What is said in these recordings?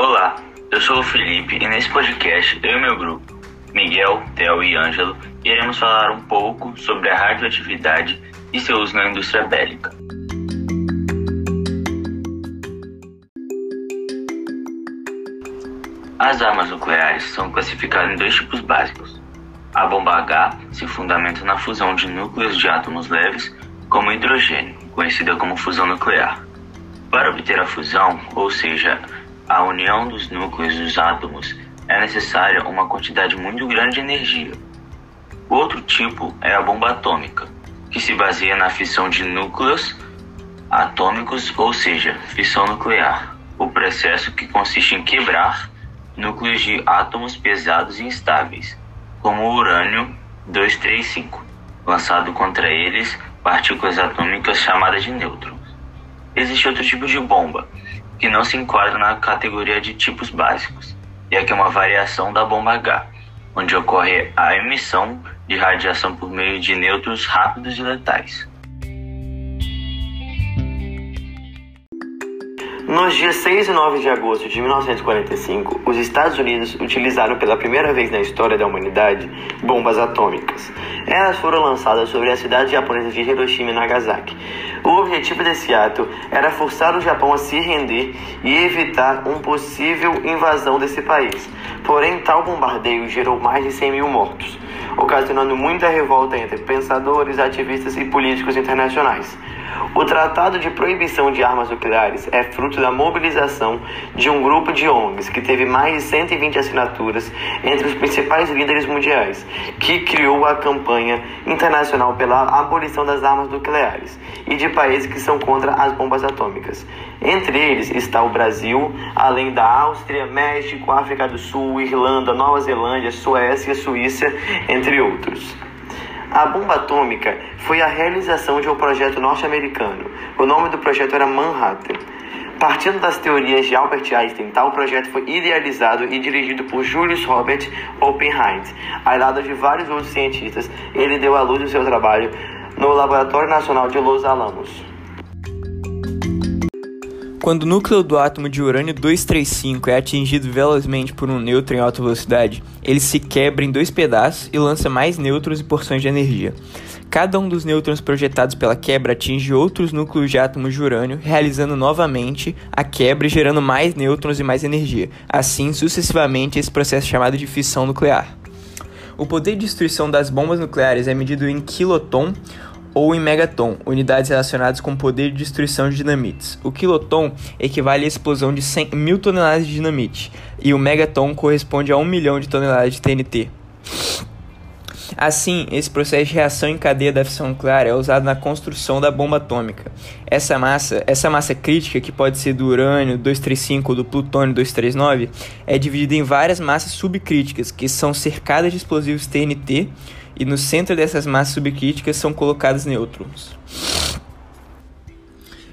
Olá, eu sou o Felipe e nesse podcast eu e meu grupo, Miguel, Theo e Ângelo, iremos falar um pouco sobre a radioatividade e seu uso na indústria bélica. As armas nucleares são classificadas em dois tipos básicos. A bomba H se fundamenta na fusão de núcleos de átomos leves como hidrogênio, conhecida como fusão nuclear. Para obter a fusão, ou seja, a união dos núcleos dos átomos, é necessária uma quantidade muito grande de energia. O outro tipo é a bomba atômica, que se baseia na fissão de núcleos atômicos, ou seja, fissão nuclear, o processo que consiste em quebrar núcleos de átomos pesados e instáveis, como o urânio 235, lançado contra eles partículas atômicas chamadas de nêutrons. Existe outro tipo de bomba, que não se enquadra na categoria de tipos básicos, e é que é uma variação da bomba H, onde ocorre a emissão de radiação por meio de nêutrons rápidos e letais. Nos dias 6 e 9 de agosto de 1945, os Estados Unidos utilizaram pela primeira vez na história da humanidade bombas atômicas. Elas foram lançadas sobre a cidade japonesa de Hiroshima e Nagasaki. O objetivo desse ato era forçar o Japão a se render e evitar uma possível invasão desse país. Porém, tal bombardeio gerou mais de 100 mil mortos, ocasionando muita revolta entre pensadores, ativistas e políticos internacionais. O Tratado de Proibição de Armas Nucleares é fruto da mobilização de um grupo de ONGs que teve mais de 120 assinaturas entre os principais líderes mundiais, que criou a campanha internacional pela abolição das armas nucleares e de países que são contra as bombas atômicas. Entre eles está o Brasil, além da Áustria, México, África do Sul, Irlanda, Nova Zelândia, Suécia, Suíça, entre outros. A bomba atômica foi a realização de um projeto norte-americano. O nome do projeto era Manhattan. Partindo das teorias de Albert Einstein, tal projeto foi idealizado e dirigido por Julius Robert Oppenheim. Ao lado de vários outros cientistas, ele deu à luz o seu trabalho no Laboratório Nacional de Los Alamos. Quando o núcleo do átomo de urânio 235 é atingido velozmente por um nêutron em alta velocidade, ele se quebra em dois pedaços e lança mais nêutrons e porções de energia. Cada um dos nêutrons projetados pela quebra atinge outros núcleos de átomos de urânio, realizando novamente a quebra e gerando mais nêutrons e mais energia. Assim, sucessivamente, esse processo é chamado de fissão nuclear. O poder de destruição das bombas nucleares é medido em quiloton ou em megaton, unidades relacionadas com poder de destruição de dinamites. O quiloton equivale à explosão de 100 mil toneladas de dinamite, e o megaton corresponde a 1 milhão de toneladas de TNT. Assim, esse processo de reação em cadeia da fissão nuclear é usado na construção da bomba atômica. Essa massa, essa massa crítica, que pode ser do urânio 235 ou do plutônio 239, é dividida em várias massas subcríticas, que são cercadas de explosivos TNT e no centro dessas massas subcríticas são colocados nêutrons.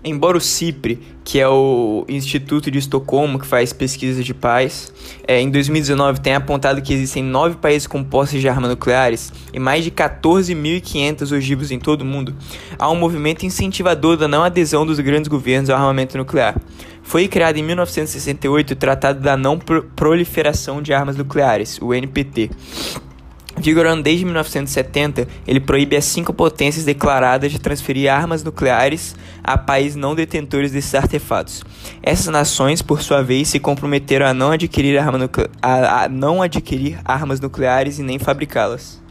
Embora o CIPRE, que é o Instituto de Estocolmo que faz pesquisa de paz, é, em 2019 tenha apontado que existem nove países com de armas nucleares e mais de 14.500 ogivos em todo o mundo, há um movimento incentivador da não adesão dos grandes governos ao armamento nuclear. Foi criado em 1968 o Tratado da Não Proliferação de Armas Nucleares, o NPT. Vigorando desde 1970, ele proíbe as cinco potências declaradas de transferir armas nucleares a países não detentores desses artefatos. Essas nações, por sua vez, se comprometeram a não adquirir, arma a, a não adquirir armas nucleares e nem fabricá-las.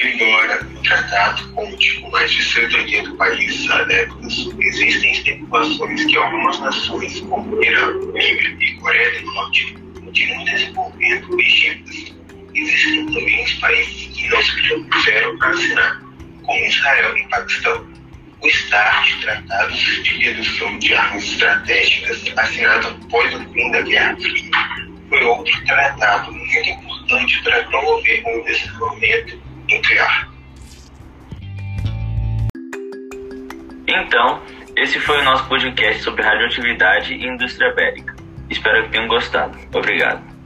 Embora o tratado conte com mais de cidadania do país décadas, existem especulações que algumas nações, como Irã, Líbia e Coreia do Norte, continuam desenvolvendo legendas. Existem também os países que não se propuseram a assinar, como Israel e Paquistão. O START, Tratados de Redução de Armas Estratégicas, assinado após o fim da Guerra Fria, foi outro tratado muito importante para promover o desenvolvimento nuclear. Então, esse foi o nosso podcast sobre radioatividade e indústria bélica. Espero que tenham gostado. Obrigado.